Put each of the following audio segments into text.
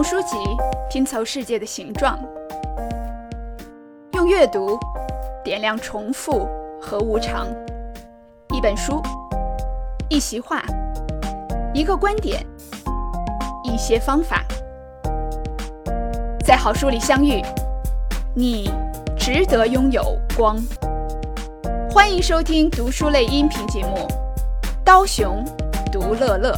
用书籍拼凑世界的形状，用阅读点亮重复和无常。一本书，一席话，一个观点，一些方法，在好书里相遇，你值得拥有光。欢迎收听读书类音频节目《刀熊读乐乐》。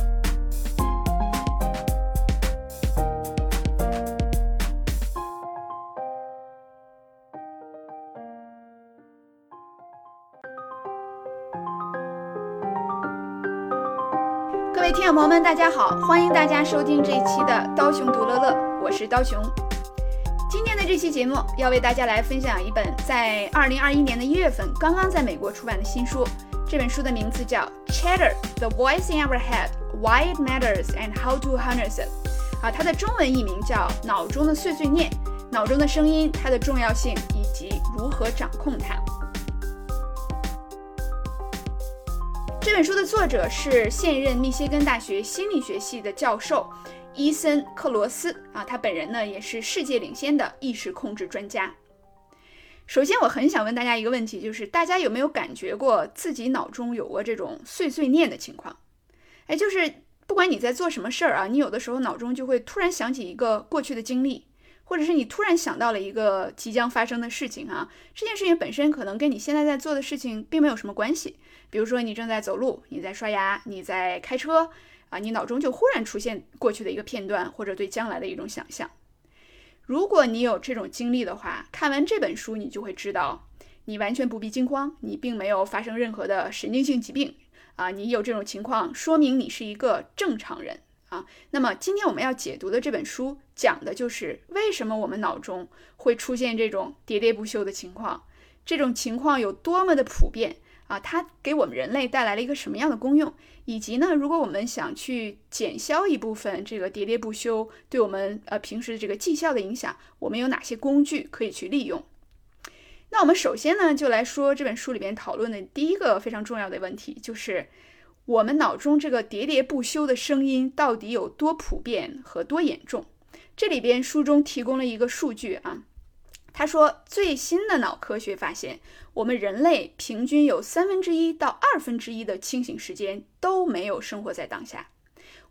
朋友们，大家好！欢迎大家收听这一期的《刀熊读乐乐》，我是刀熊。今天的这期节目要为大家来分享一本在二零二一年的一月份刚刚在美国出版的新书。这本书的名字叫《Chatter: The Voice in Our Head: Why It Matters and How to Harness It》。啊，它的中文译名叫《脑中的碎碎念：脑中的声音，它的重要性以及如何掌控它》。这本书的作者是现任密歇根大学心理学系的教授伊森·克罗斯啊，他本人呢也是世界领先的意识控制专家。首先，我很想问大家一个问题，就是大家有没有感觉过自己脑中有过这种碎碎念的情况？哎，就是不管你在做什么事儿啊，你有的时候脑中就会突然想起一个过去的经历，或者是你突然想到了一个即将发生的事情啊，这件事情本身可能跟你现在在做的事情并没有什么关系。比如说，你正在走路，你在刷牙，你在开车，啊，你脑中就忽然出现过去的一个片段，或者对将来的一种想象。如果你有这种经历的话，看完这本书，你就会知道，你完全不必惊慌，你并没有发生任何的神经性疾病啊。你有这种情况，说明你是一个正常人啊。那么，今天我们要解读的这本书，讲的就是为什么我们脑中会出现这种喋喋不休的情况，这种情况有多么的普遍。啊，它给我们人类带来了一个什么样的功用？以及呢，如果我们想去减消一部分这个喋喋不休对我们呃平时的这个绩效的影响，我们有哪些工具可以去利用？那我们首先呢，就来说这本书里边讨论的第一个非常重要的问题，就是我们脑中这个喋喋不休的声音到底有多普遍和多严重？这里边书中提供了一个数据啊。他说，最新的脑科学发现，我们人类平均有三分之一到二分之一的清醒时间都没有生活在当下。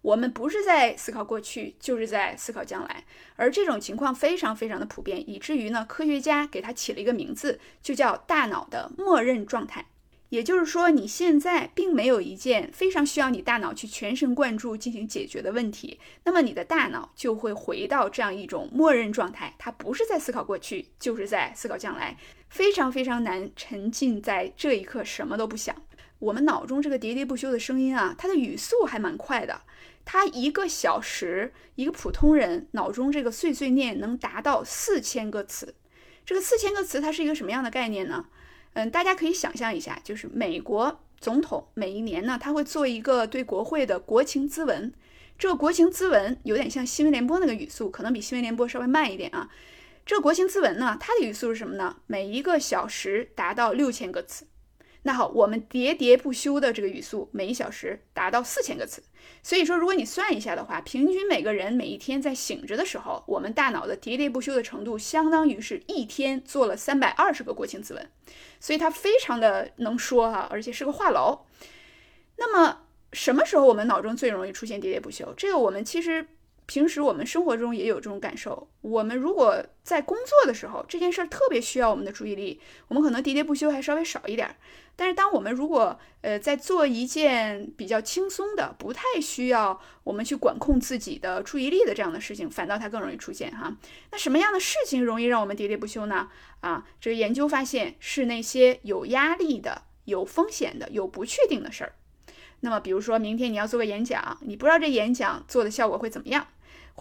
我们不是在思考过去，就是在思考将来。而这种情况非常非常的普遍，以至于呢，科学家给它起了一个名字，就叫大脑的默认状态。也就是说，你现在并没有一件非常需要你大脑去全神贯注进行解决的问题，那么你的大脑就会回到这样一种默认状态，它不是在思考过去，就是在思考将来，非常非常难沉浸在这一刻什么都不想。我们脑中这个喋喋不休的声音啊，它的语速还蛮快的，它一个小时一个普通人脑中这个碎碎念能达到四千个词，这个四千个词它是一个什么样的概念呢？嗯，大家可以想象一下，就是美国总统每一年呢，他会做一个对国会的国情咨文。这个国情咨文有点像新闻联播那个语速，可能比新闻联播稍微慢一点啊。这个国情咨文呢，它的语速是什么呢？每一个小时达到六千个词。那好，我们喋喋不休的这个语速，每一小时达到四千个词。所以说，如果你算一下的话，平均每个人每一天在醒着的时候，我们大脑的喋喋不休的程度，相当于是一天做了三百二十个国情字文。所以它非常的能说哈，而且是个话痨。那么什么时候我们脑中最容易出现喋喋不休？这个我们其实。平时我们生活中也有这种感受。我们如果在工作的时候，这件事儿特别需要我们的注意力，我们可能喋喋不休还稍微少一点儿。但是，当我们如果呃在做一件比较轻松的、不太需要我们去管控自己的注意力的这样的事情，反倒它更容易出现哈。那什么样的事情容易让我们喋喋不休呢？啊，这个研究发现是那些有压力的、有风险的、有不确定的事儿。那么，比如说明天你要做个演讲，你不知道这演讲做的效果会怎么样。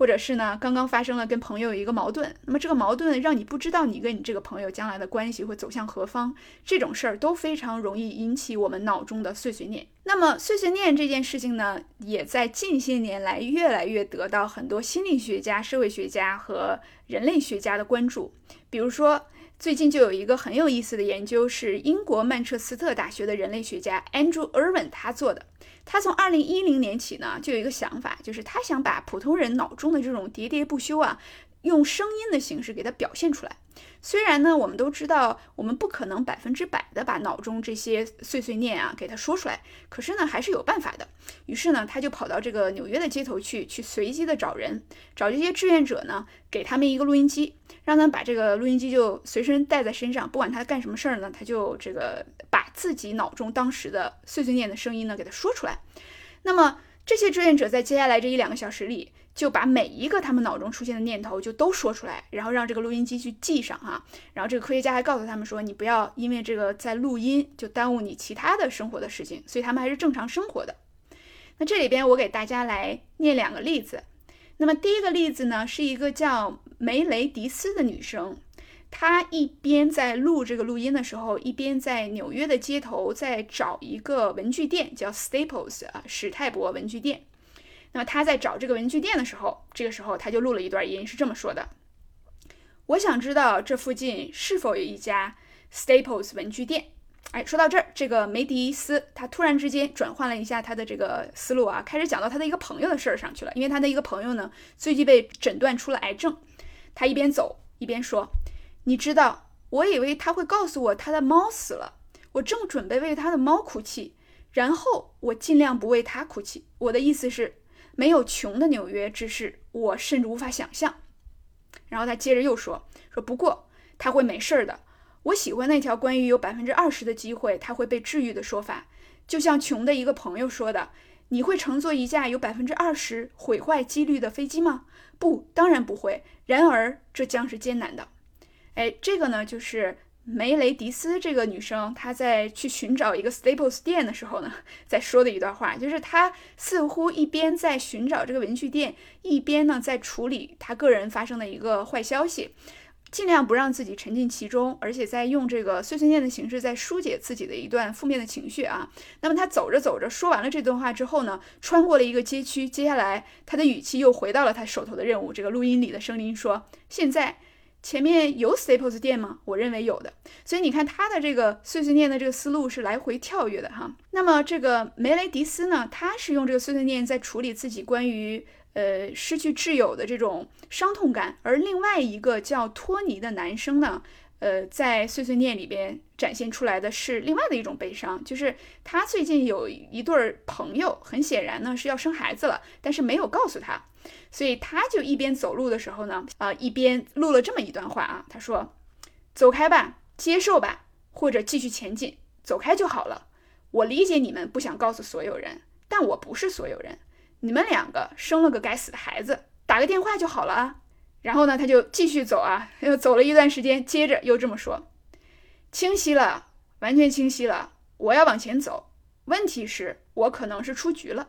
或者是呢，刚刚发生了跟朋友一个矛盾，那么这个矛盾让你不知道你跟你这个朋友将来的关系会走向何方，这种事儿都非常容易引起我们脑中的碎碎念。那么碎碎念这件事情呢，也在近些年来越来越得到很多心理学家、社会学家和人类学家的关注。比如说，最近就有一个很有意思的研究，是英国曼彻斯特大学的人类学家 Andrew Irwin 他做的。他从二零一零年起呢，就有一个想法，就是他想把普通人脑中的这种喋喋不休啊。用声音的形式给它表现出来。虽然呢，我们都知道我们不可能百分之百的把脑中这些碎碎念啊给它说出来，可是呢，还是有办法的。于是呢，他就跑到这个纽约的街头去，去随机的找人，找这些志愿者呢，给他们一个录音机，让他们把这个录音机就随身带在身上，不管他干什么事儿呢，他就这个把自己脑中当时的碎碎念的声音呢给他说出来。那么这些志愿者在接下来这一两个小时里。就把每一个他们脑中出现的念头就都说出来，然后让这个录音机去记上哈。然后这个科学家还告诉他们说，你不要因为这个在录音就耽误你其他的生活的事情，所以他们还是正常生活的。那这里边我给大家来念两个例子。那么第一个例子呢，是一个叫梅雷迪斯的女生，她一边在录这个录音的时候，一边在纽约的街头在找一个文具店，叫 Staples 啊，史泰博文具店。那么他在找这个文具店的时候，这个时候他就录了一段音，是这么说的：“我想知道这附近是否有一家 Staples 文具店。”哎，说到这儿，这个梅迪斯他突然之间转换了一下他的这个思路啊，开始讲到他的一个朋友的事儿上去了。因为他的一个朋友呢，最近被诊断出了癌症。他一边走一边说：“你知道，我以为他会告诉我他的猫死了，我正准备为他的猫哭泣，然后我尽量不为他哭泣。我的意思是。”没有穷的纽约之事，我甚至无法想象。然后他接着又说：“说不过他会没事儿的。我喜欢那条关于有百分之二十的机会他会被治愈的说法，就像穷的一个朋友说的：你会乘坐一架有百分之二十毁坏几率的飞机吗？不，当然不会。然而这将是艰难的。哎，这个呢，就是。”梅雷迪斯这个女生，她在去寻找一个 Staples 店的时候呢，在说的一段话，就是她似乎一边在寻找这个文具店，一边呢在处理她个人发生的一个坏消息，尽量不让自己沉浸其中，而且在用这个碎碎念的形式在疏解自己的一段负面的情绪啊。那么她走着走着说完了这段话之后呢，穿过了一个街区，接下来她的语气又回到了她手头的任务，这个录音里的声音说：“现在。”前面有 Staples 店吗？我认为有的，所以你看他的这个碎碎念的这个思路是来回跳跃的哈。那么这个梅雷迪斯呢，他是用这个碎碎念在处理自己关于呃失去挚友的这种伤痛感，而另外一个叫托尼的男生呢。呃，在碎碎念里边展现出来的是另外的一种悲伤，就是他最近有一对朋友，很显然呢是要生孩子了，但是没有告诉他，所以他就一边走路的时候呢，啊，一边录了这么一段话啊，他说：“走开吧，接受吧，或者继续前进，走开就好了。我理解你们不想告诉所有人，但我不是所有人。你们两个生了个该死的孩子，打个电话就好了啊。”然后呢，他就继续走啊，又走了一段时间，接着又这么说：“清晰了，完全清晰了，我要往前走。问题是，我可能是出局了。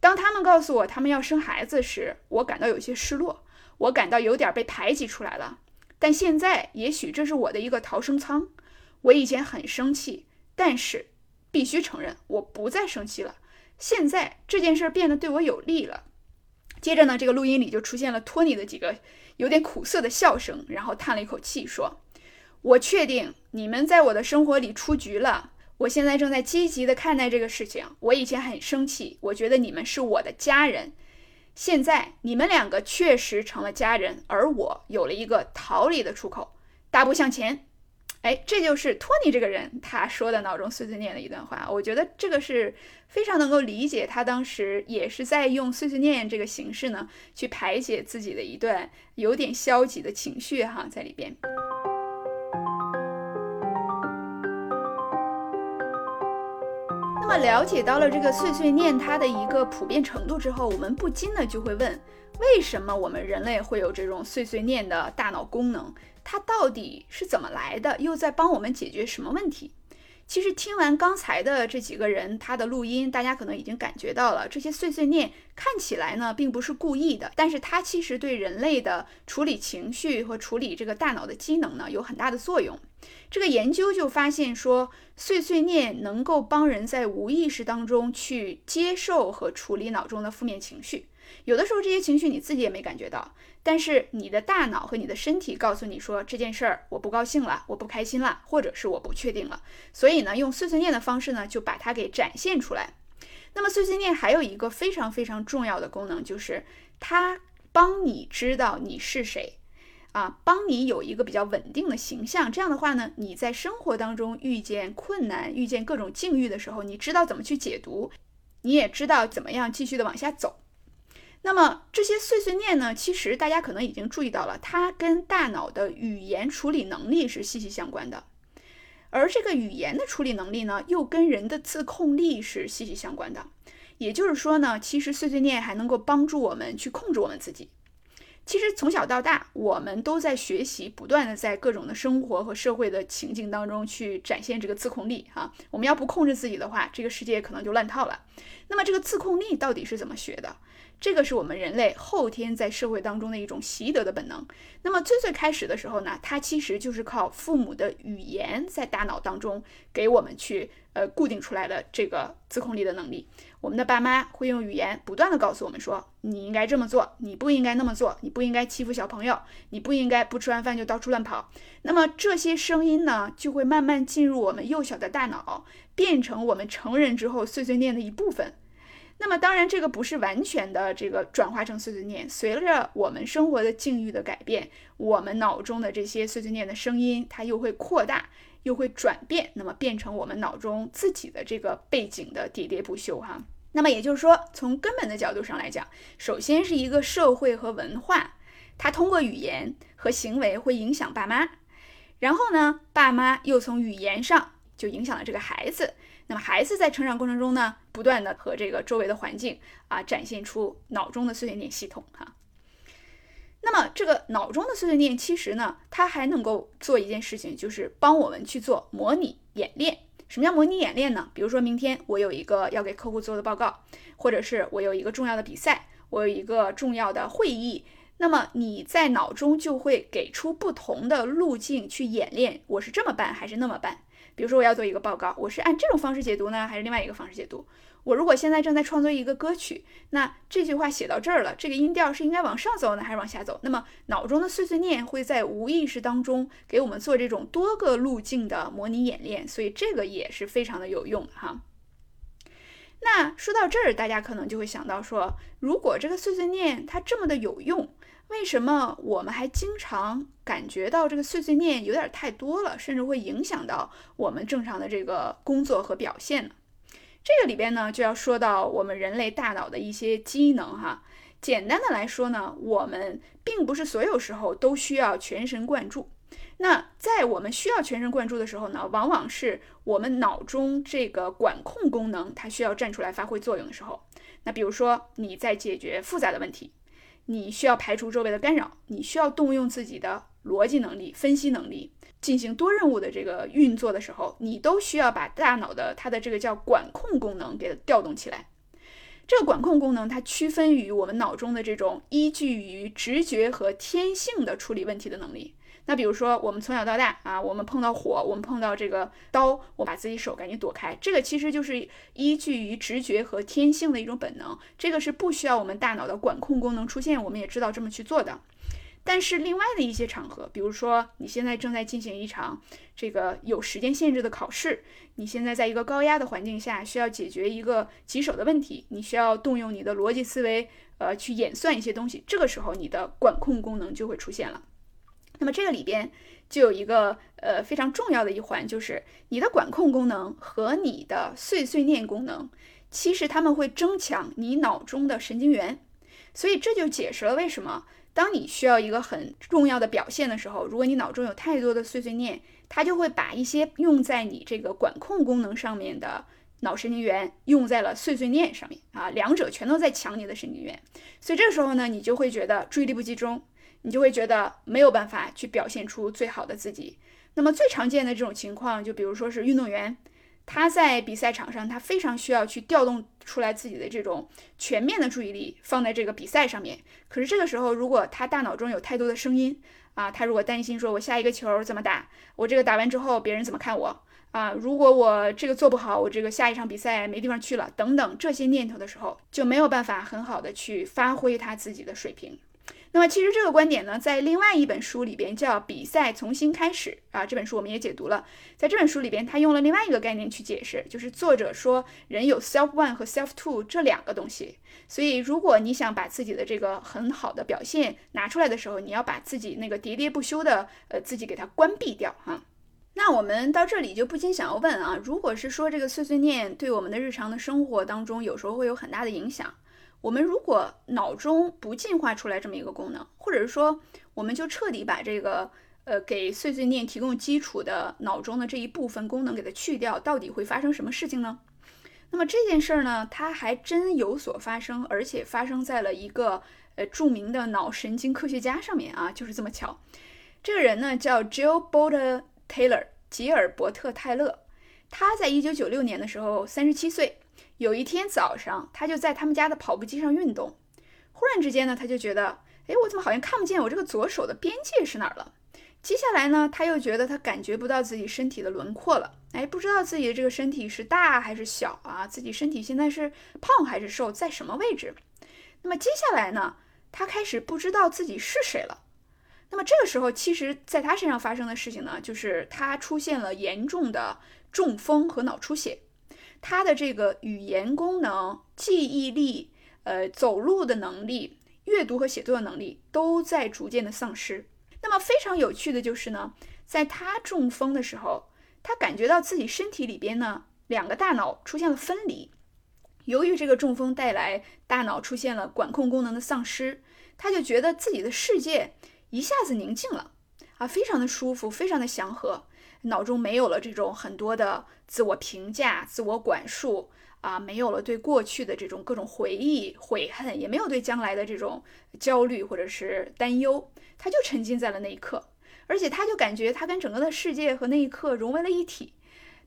当他们告诉我他们要生孩子时，我感到有些失落，我感到有点被排挤出来了。但现在，也许这是我的一个逃生舱。我以前很生气，但是必须承认，我不再生气了。现在这件事变得对我有利了。”接着呢，这个录音里就出现了托尼的几个有点苦涩的笑声，然后叹了一口气说：“我确定你们在我的生活里出局了。我现在正在积极的看待这个事情。我以前很生气，我觉得你们是我的家人。现在你们两个确实成了家人，而我有了一个逃离的出口。大步向前。”哎，这就是托尼这个人他说的脑中碎碎念的一段话，我觉得这个是非常能够理解他当时也是在用碎碎念这个形式呢，去排解自己的一段有点消极的情绪哈，在里边。么了解到了这个碎碎念它的一个普遍程度之后，我们不禁呢就会问，为什么我们人类会有这种碎碎念的大脑功能？它到底是怎么来的？又在帮我们解决什么问题？其实听完刚才的这几个人他的录音，大家可能已经感觉到了，这些碎碎念看起来呢并不是故意的，但是它其实对人类的处理情绪和处理这个大脑的机能呢有很大的作用。这个研究就发现说，碎碎念能够帮人在无意识当中去接受和处理脑中的负面情绪。有的时候这些情绪你自己也没感觉到，但是你的大脑和你的身体告诉你说这件事儿我不高兴了，我不开心了，或者是我不确定了。所以呢，用碎碎念的方式呢，就把它给展现出来。那么碎碎念还有一个非常非常重要的功能，就是它帮你知道你是谁，啊，帮你有一个比较稳定的形象。这样的话呢，你在生活当中遇见困难、遇见各种境遇的时候，你知道怎么去解读，你也知道怎么样继续的往下走。那么这些碎碎念呢，其实大家可能已经注意到了，它跟大脑的语言处理能力是息息相关的。而这个语言的处理能力呢，又跟人的自控力是息息相关的。也就是说呢，其实碎碎念还能够帮助我们去控制我们自己。其实从小到大，我们都在学习，不断的在各种的生活和社会的情境当中去展现这个自控力。啊，我们要不控制自己的话，这个世界可能就乱套了。那么这个自控力到底是怎么学的？这个是我们人类后天在社会当中的一种习得的本能。那么最最开始的时候呢，它其实就是靠父母的语言在大脑当中给我们去呃固定出来的这个自控力的能力。我们的爸妈会用语言不断的告诉我们说，你应该这么做，你不应该那么做，你不应该欺负小朋友，你不应该不吃完饭就到处乱跑。那么这些声音呢，就会慢慢进入我们幼小的大脑，变成我们成人之后碎碎念的一部分。那么当然，这个不是完全的这个转化成碎碎念。随着我们生活的境遇的改变，我们脑中的这些碎碎念的声音，它又会扩大，又会转变，那么变成我们脑中自己的这个背景的喋喋不休哈。那么也就是说，从根本的角度上来讲，首先是一个社会和文化，它通过语言和行为会影响爸妈，然后呢，爸妈又从语言上就影响了这个孩子。那么孩子在成长过程中呢，不断的和这个周围的环境啊，展现出脑中的碎碎念系统哈。那么这个脑中的碎碎念，其实呢，它还能够做一件事情，就是帮我们去做模拟演练。什么叫模拟演练呢？比如说明天我有一个要给客户做的报告，或者是我有一个重要的比赛，我有一个重要的会议，那么你在脑中就会给出不同的路径去演练，我是这么办还是那么办？比如说我要做一个报告，我是按这种方式解读呢，还是另外一个方式解读？我如果现在正在创作一个歌曲，那这句话写到这儿了，这个音调是应该往上走呢，还是往下走？那么脑中的碎碎念会在无意识当中给我们做这种多个路径的模拟演练，所以这个也是非常的有用的哈。那说到这儿，大家可能就会想到说，如果这个碎碎念它这么的有用。为什么我们还经常感觉到这个碎碎念有点太多了，甚至会影响到我们正常的这个工作和表现呢？这个里边呢，就要说到我们人类大脑的一些机能哈。简单的来说呢，我们并不是所有时候都需要全神贯注。那在我们需要全神贯注的时候呢，往往是我们脑中这个管控功能它需要站出来发挥作用的时候。那比如说你在解决复杂的问题。你需要排除周围的干扰，你需要动用自己的逻辑能力、分析能力，进行多任务的这个运作的时候，你都需要把大脑的它的这个叫管控功能给它调动起来。这个管控功能它区分于我们脑中的这种依据于直觉和天性的处理问题的能力。那比如说，我们从小到大啊，我们碰到火，我们碰到这个刀，我把自己手赶紧躲开，这个其实就是依据于直觉和天性的一种本能，这个是不需要我们大脑的管控功能出现，我们也知道这么去做的。但是另外的一些场合，比如说你现在正在进行一场这个有时间限制的考试，你现在在一个高压的环境下，需要解决一个棘手的问题，你需要动用你的逻辑思维，呃，去演算一些东西，这个时候你的管控功能就会出现了。那么这个里边就有一个呃非常重要的一环，就是你的管控功能和你的碎碎念功能，其实他们会增强你脑中的神经元，所以这就解释了为什么当你需要一个很重要的表现的时候，如果你脑中有太多的碎碎念，它就会把一些用在你这个管控功能上面的脑神经元用在了碎碎念上面啊，两者全都在抢你的神经元，所以这时候呢，你就会觉得注意力不集中。你就会觉得没有办法去表现出最好的自己。那么最常见的这种情况，就比如说是运动员，他在比赛场上，他非常需要去调动出来自己的这种全面的注意力放在这个比赛上面。可是这个时候，如果他大脑中有太多的声音啊，他如果担心说我下一个球怎么打，我这个打完之后别人怎么看我啊，如果我这个做不好，我这个下一场比赛没地方去了，等等这些念头的时候，就没有办法很好的去发挥他自己的水平。那么其实这个观点呢，在另外一本书里边叫《比赛重新开始》啊，这本书我们也解读了。在这本书里边，他用了另外一个概念去解释，就是作者说人有 self one 和 self two 这两个东西。所以如果你想把自己的这个很好的表现拿出来的时候，你要把自己那个喋喋不休的呃自己给它关闭掉哈。那我们到这里就不禁想要问啊，如果是说这个碎碎念对我们的日常的生活当中有时候会有很大的影响。我们如果脑中不进化出来这么一个功能，或者是说，我们就彻底把这个呃给碎碎念提供基础的脑中的这一部分功能给它去掉，到底会发生什么事情呢？那么这件事儿呢，它还真有所发生，而且发生在了一个呃著名的脑神经科学家上面啊，就是这么巧。这个人呢叫 Jill Bolte Taylor，吉尔伯特泰勒，他在一九九六年的时候三十七岁。有一天早上，他就在他们家的跑步机上运动。忽然之间呢，他就觉得，哎，我怎么好像看不见我这个左手的边界是哪儿了？接下来呢，他又觉得他感觉不到自己身体的轮廓了，哎，不知道自己的这个身体是大还是小啊？自己身体现在是胖还是瘦，在什么位置？那么接下来呢，他开始不知道自己是谁了。那么这个时候，其实在他身上发生的事情呢，就是他出现了严重的中风和脑出血。他的这个语言功能、记忆力、呃走路的能力、阅读和写作的能力都在逐渐的丧失。那么非常有趣的就是呢，在他中风的时候，他感觉到自己身体里边呢两个大脑出现了分离。由于这个中风带来大脑出现了管控功能的丧失，他就觉得自己的世界一下子宁静了啊，非常的舒服，非常的祥和。脑中没有了这种很多的自我评价、自我管束啊，没有了对过去的这种各种回忆、悔恨，也没有对将来的这种焦虑或者是担忧，他就沉浸在了那一刻，而且他就感觉他跟整个的世界和那一刻融为了一体，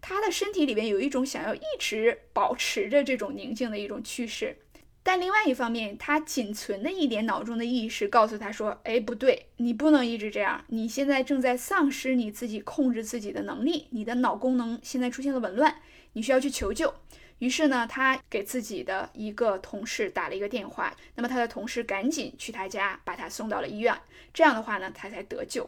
他的身体里边有一种想要一直保持着这种宁静的一种趋势。但另外一方面，他仅存的一点脑中的意识告诉他说：“哎，不对，你不能一直这样。你现在正在丧失你自己控制自己的能力，你的脑功能现在出现了紊乱，你需要去求救。”于是呢，他给自己的一个同事打了一个电话，那么他的同事赶紧去他家把他送到了医院。这样的话呢，他才得救。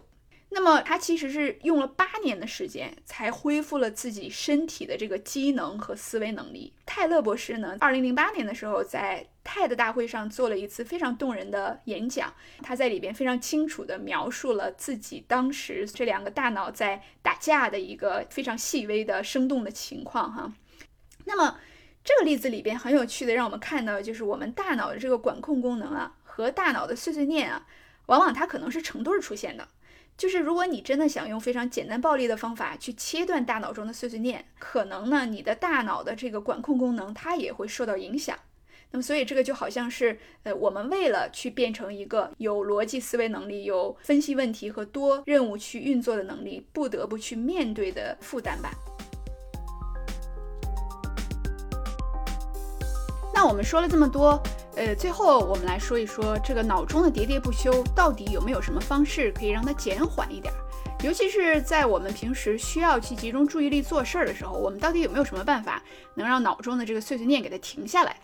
那么他其实是用了八年的时间才恢复了自己身体的这个机能和思维能力。泰勒博士呢，二零零八年的时候在泰的大会上做了一次非常动人的演讲，他在里边非常清楚地描述了自己当时这两个大脑在打架的一个非常细微的生动的情况哈。那么这个例子里边很有趣的，让我们看到就是我们大脑的这个管控功能啊和大脑的碎碎念啊，往往它可能是成对出现的。就是如果你真的想用非常简单暴力的方法去切断大脑中的碎碎念，可能呢，你的大脑的这个管控功能它也会受到影响。那么，所以这个就好像是，呃，我们为了去变成一个有逻辑思维能力、有分析问题和多任务去运作的能力，不得不去面对的负担吧。那我们说了这么多。呃，最后我们来说一说这个脑中的喋喋不休到底有没有什么方式可以让它减缓一点？尤其是在我们平时需要去集中注意力做事儿的时候，我们到底有没有什么办法能让脑中的这个碎碎念给它停下来？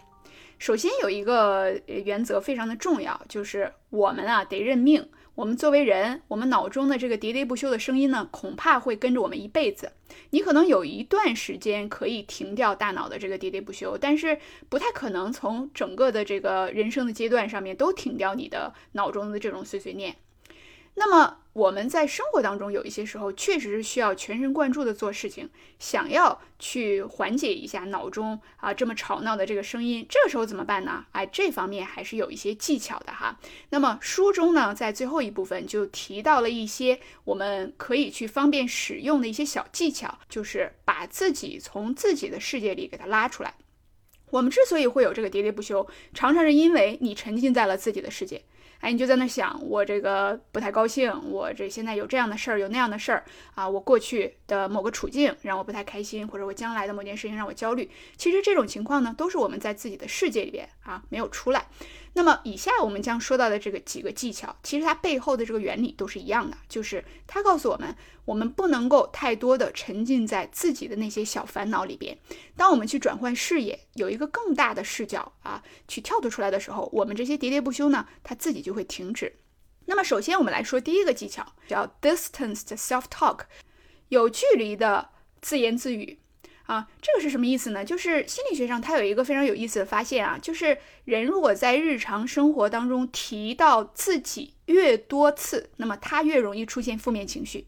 首先有一个原则非常的重要，就是我们啊得认命。我们作为人，我们脑中的这个喋喋不休的声音呢，恐怕会跟着我们一辈子。你可能有一段时间可以停掉大脑的这个喋喋不休，但是不太可能从整个的这个人生的阶段上面都停掉你的脑中的这种碎碎念。那么我们在生活当中有一些时候确实是需要全神贯注的做事情，想要去缓解一下脑中啊这么吵闹的这个声音，这个时候怎么办呢？哎，这方面还是有一些技巧的哈。那么书中呢，在最后一部分就提到了一些我们可以去方便使用的一些小技巧，就是把自己从自己的世界里给它拉出来。我们之所以会有这个喋喋不休，常常是因为你沉浸在了自己的世界。哎，你就在那想，我这个不太高兴，我这现在有这样的事儿，有那样的事儿啊，我过去的某个处境让我不太开心，或者我将来的某件事情让我焦虑。其实这种情况呢，都是我们在自己的世界里边啊没有出来。那么以下我们将说到的这个几个技巧，其实它背后的这个原理都是一样的，就是它告诉我们，我们不能够太多的沉浸在自己的那些小烦恼里边。当我们去转换视野，有一个更大的视角啊，去跳脱出来的时候，我们这些喋喋不休呢，它自己就会停止。那么，首先我们来说第一个技巧，叫 distanced self talk，有距离的自言自语。啊，这个是什么意思呢？就是心理学上它有一个非常有意思的发现啊，就是人如果在日常生活当中提到自己越多次，那么他越容易出现负面情绪。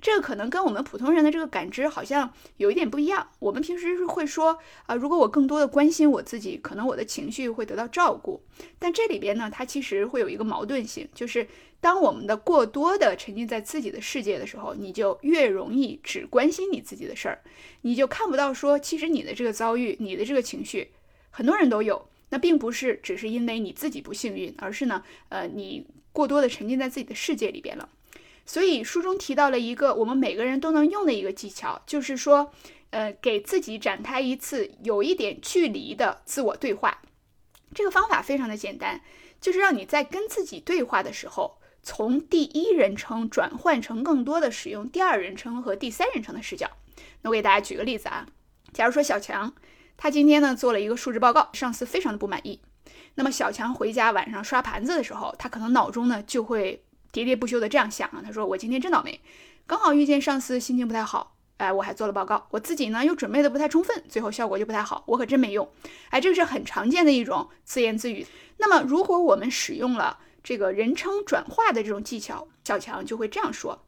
这个可能跟我们普通人的这个感知好像有一点不一样。我们平时是会说啊，如果我更多的关心我自己，可能我的情绪会得到照顾。但这里边呢，它其实会有一个矛盾性，就是当我们的过多的沉浸在自己的世界的时候，你就越容易只关心你自己的事儿，你就看不到说，其实你的这个遭遇，你的这个情绪，很多人都有。那并不是只是因为你自己不幸运，而是呢，呃，你过多的沉浸在自己的世界里边了。所以书中提到了一个我们每个人都能用的一个技巧，就是说，呃，给自己展开一次有一点距离的自我对话。这个方法非常的简单，就是让你在跟自己对话的时候，从第一人称转换成更多的使用第二人称和第三人称的视角。那我给大家举个例子啊，假如说小强，他今天呢做了一个述职报告，上司非常的不满意。那么小强回家晚上刷盘子的时候，他可能脑中呢就会。喋喋不休的这样想啊，他说我今天真倒霉，刚好遇见上司心情不太好，哎，我还做了报告，我自己呢又准备的不太充分，最后效果就不太好，我可真没用，哎，这个是很常见的一种自言自语。那么如果我们使用了这个人称转化的这种技巧，小强就会这样说：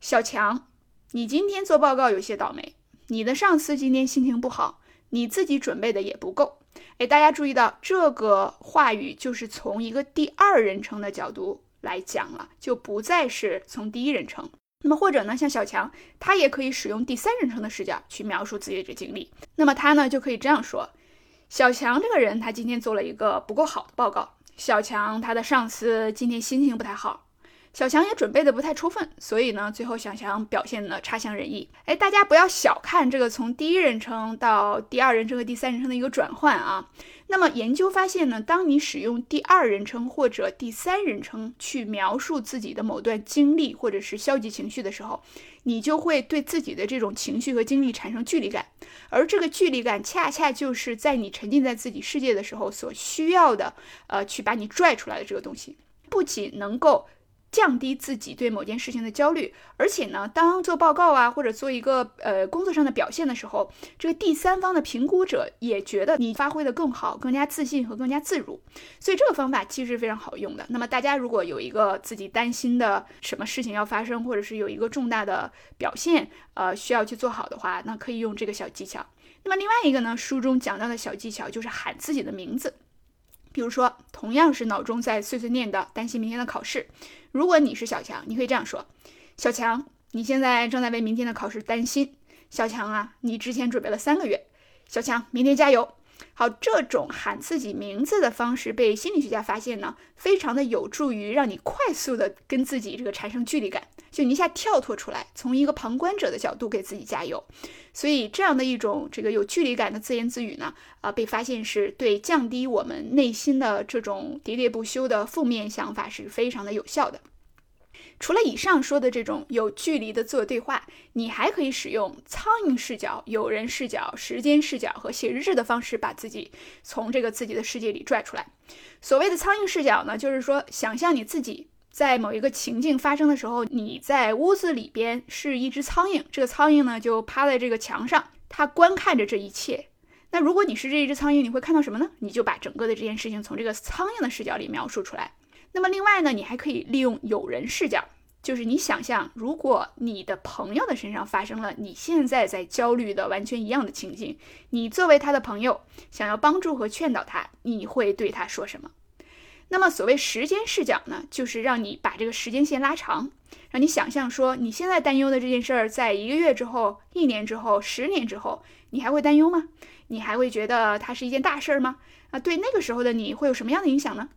小强，你今天做报告有些倒霉，你的上司今天心情不好，你自己准备的也不够。哎，大家注意到这个话语就是从一个第二人称的角度。来讲了，就不再是从第一人称。那么或者呢，像小强，他也可以使用第三人称的视角去描述自己的经历。那么他呢，就可以这样说：小强这个人，他今天做了一个不够好的报告。小强他的上司今天心情不太好，小强也准备的不太充分，所以呢，最后小强表现的差强人意。哎，大家不要小看这个从第一人称到第二人称和第三人称的一个转换啊。那么研究发现呢，当你使用第二人称或者第三人称去描述自己的某段经历或者是消极情绪的时候，你就会对自己的这种情绪和经历产生距离感，而这个距离感恰恰就是在你沉浸在自己世界的时候所需要的，呃，去把你拽出来的这个东西，不仅能够。降低自己对某件事情的焦虑，而且呢，当做报告啊，或者做一个呃工作上的表现的时候，这个第三方的评估者也觉得你发挥的更好、更加自信和更加自如。所以这个方法其实是非常好用的。那么大家如果有一个自己担心的什么事情要发生，或者是有一个重大的表现，呃，需要去做好的话，那可以用这个小技巧。那么另外一个呢，书中讲到的小技巧就是喊自己的名字。比如说，同样是脑中在碎碎念的，担心明天的考试。如果你是小强，你可以这样说：小强，你现在正在为明天的考试担心。小强啊，你之前准备了三个月。小强，明天加油。好，这种喊自己名字的方式被心理学家发现呢，非常的有助于让你快速的跟自己这个产生距离感，就你一下跳脱出来，从一个旁观者的角度给自己加油。所以这样的一种这个有距离感的自言自语呢，啊，被发现是对降低我们内心的这种喋喋不休的负面想法是非常的有效的。除了以上说的这种有距离的自我对话，你还可以使用苍蝇视角、有人视角、时间视角和写日志的方式，把自己从这个自己的世界里拽出来。所谓的苍蝇视角呢，就是说，想象你自己在某一个情境发生的时候，你在屋子里边是一只苍蝇，这个苍蝇呢就趴在这个墙上，它观看着这一切。那如果你是这一只苍蝇，你会看到什么呢？你就把整个的这件事情从这个苍蝇的视角里描述出来。那么另外呢，你还可以利用有人视角，就是你想象，如果你的朋友的身上发生了你现在在焦虑的完全一样的情境，你作为他的朋友，想要帮助和劝导他，你会对他说什么？那么所谓时间视角呢，就是让你把这个时间线拉长，让你想象说你现在担忧的这件事儿，在一个月之后、一年之后、十年之后，你还会担忧吗？你还会觉得它是一件大事儿吗？啊，对那个时候的你会有什么样的影响呢？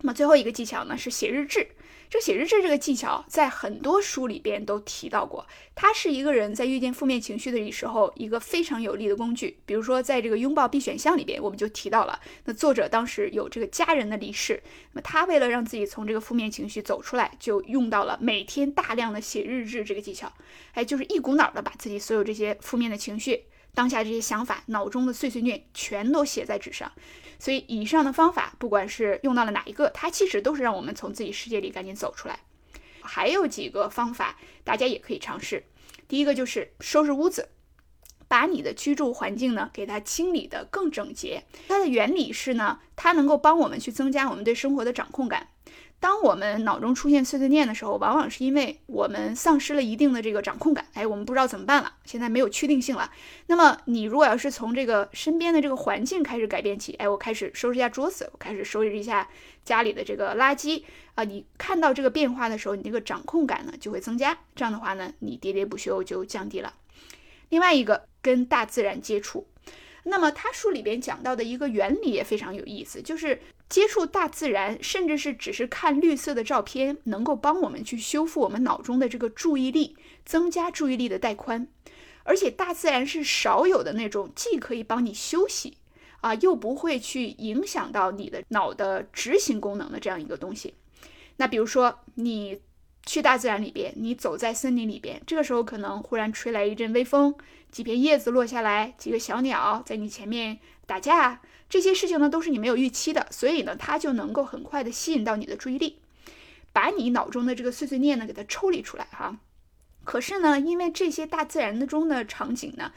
那么最后一个技巧呢是写日志。这写日志这个技巧，在很多书里边都提到过。它是一个人在遇见负面情绪的时候，一个非常有力的工具。比如说，在这个拥抱 B 选项里边，我们就提到了，那作者当时有这个家人的离世，那么他为了让自己从这个负面情绪走出来，就用到了每天大量的写日志这个技巧。哎，就是一股脑的把自己所有这些负面的情绪、当下这些想法、脑中的碎碎念全都写在纸上。所以，以上的方法，不管是用到了哪一个，它其实都是让我们从自己世界里赶紧走出来。还有几个方法，大家也可以尝试。第一个就是收拾屋子，把你的居住环境呢，给它清理的更整洁。它的原理是呢，它能够帮我们去增加我们对生活的掌控感。当我们脑中出现碎碎念的时候，往往是因为我们丧失了一定的这个掌控感，哎，我们不知道怎么办了，现在没有确定性了。那么你如果要是从这个身边的这个环境开始改变起，哎，我开始收拾一下桌子，我开始收拾一下家里的这个垃圾啊，你看到这个变化的时候，你这个掌控感呢就会增加，这样的话呢，你喋喋不休就降低了。另外一个，跟大自然接触。那么他书里边讲到的一个原理也非常有意思，就是接触大自然，甚至是只是看绿色的照片，能够帮我们去修复我们脑中的这个注意力，增加注意力的带宽。而且大自然是少有的那种，既可以帮你休息啊，又不会去影响到你的脑的执行功能的这样一个东西。那比如说你去大自然里边，你走在森林里边，这个时候可能忽然吹来一阵微风。几片叶子落下来，几个小鸟在你前面打架，这些事情呢都是你没有预期的，所以呢，它就能够很快的吸引到你的注意力，把你脑中的这个碎碎念呢给它抽离出来哈。可是呢，因为这些大自然的中的场景呢，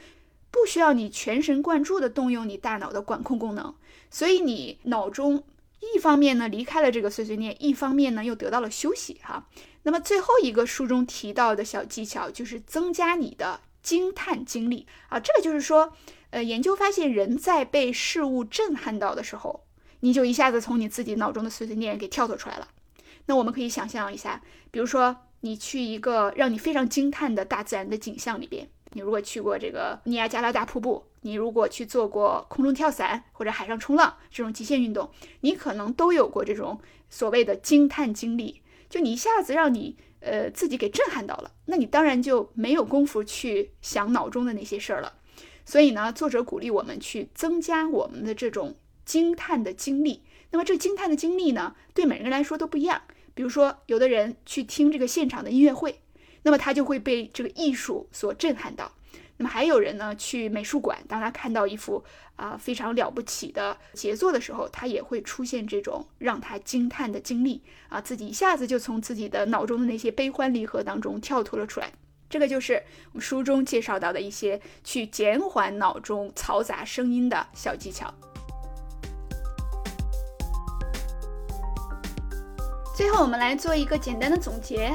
不需要你全神贯注的动用你大脑的管控功能，所以你脑中一方面呢离开了这个碎碎念，一方面呢又得到了休息哈。那么最后一个书中提到的小技巧就是增加你的。惊叹经历啊，这个就是说，呃，研究发现，人在被事物震撼到的时候，你就一下子从你自己脑中的碎碎念给跳脱出来了。那我们可以想象一下，比如说你去一个让你非常惊叹的大自然的景象里边，你如果去过这个尼亚加拉大瀑布，你如果去做过空中跳伞或者海上冲浪这种极限运动，你可能都有过这种所谓的惊叹经历，就你一下子让你。呃，自己给震撼到了，那你当然就没有功夫去想脑中的那些事儿了。所以呢，作者鼓励我们去增加我们的这种惊叹的经历。那么这惊叹的经历呢，对每个人来说都不一样。比如说，有的人去听这个现场的音乐会，那么他就会被这个艺术所震撼到。那么还有人呢，去美术馆，当他看到一幅啊非常了不起的杰作的时候，他也会出现这种让他惊叹的经历啊，自己一下子就从自己的脑中的那些悲欢离合当中跳脱了出来。这个就是我们书中介绍到的一些去减缓脑中嘈杂声音的小技巧。最后，我们来做一个简单的总结。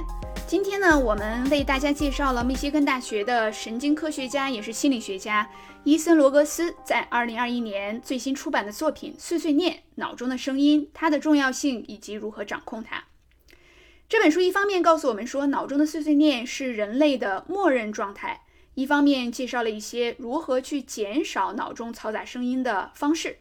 今天呢，我们为大家介绍了密歇根大学的神经科学家，也是心理学家伊森·罗格斯在2021年最新出版的作品《碎碎念：脑中的声音》，它的重要性以及如何掌控它。这本书一方面告诉我们说，脑中的碎碎念是人类的默认状态；一方面介绍了一些如何去减少脑中嘈杂声音的方式。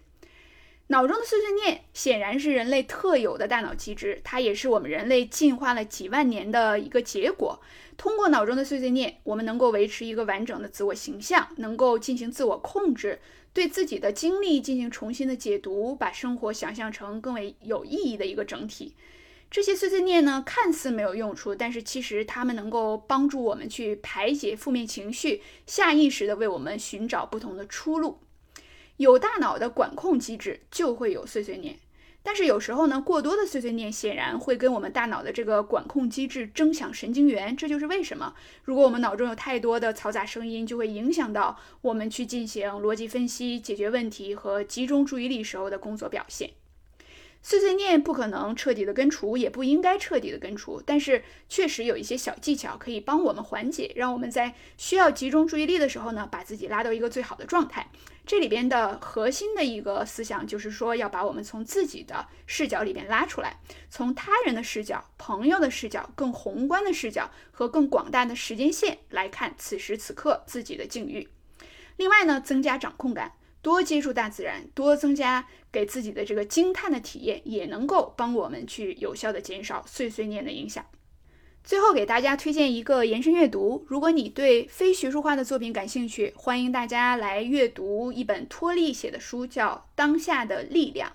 脑中的碎碎念显然是人类特有的大脑机制，它也是我们人类进化了几万年的一个结果。通过脑中的碎碎念，我们能够维持一个完整的自我形象，能够进行自我控制，对自己的经历进行重新的解读，把生活想象成更为有意义的一个整体。这些碎碎念呢，看似没有用处，但是其实它们能够帮助我们去排解负面情绪，下意识的为我们寻找不同的出路。有大脑的管控机制，就会有碎碎念。但是有时候呢，过多的碎碎念显然会跟我们大脑的这个管控机制争抢神经元。这就是为什么，如果我们脑中有太多的嘈杂声音，就会影响到我们去进行逻辑分析、解决问题和集中注意力时候的工作表现。碎碎念不可能彻底的根除，也不应该彻底的根除，但是确实有一些小技巧可以帮我们缓解，让我们在需要集中注意力的时候呢，把自己拉到一个最好的状态。这里边的核心的一个思想就是说，要把我们从自己的视角里边拉出来，从他人的视角、朋友的视角、更宏观的视角和更广大的时间线来看此时此刻自己的境遇。另外呢，增加掌控感。多接触大自然，多增加给自己的这个惊叹的体验，也能够帮我们去有效的减少碎碎念的影响。最后给大家推荐一个延伸阅读，如果你对非学术化的作品感兴趣，欢迎大家来阅读一本托利写的书，叫《当下的力量》。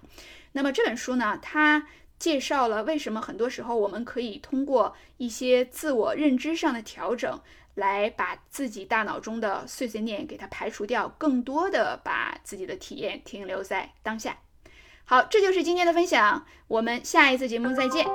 那么这本书呢，它介绍了为什么很多时候我们可以通过一些自我认知上的调整，来把自己大脑中的碎碎念给它排除掉，更多的把自己的体验停留在当下。好，这就是今天的分享，我们下一次节目再见。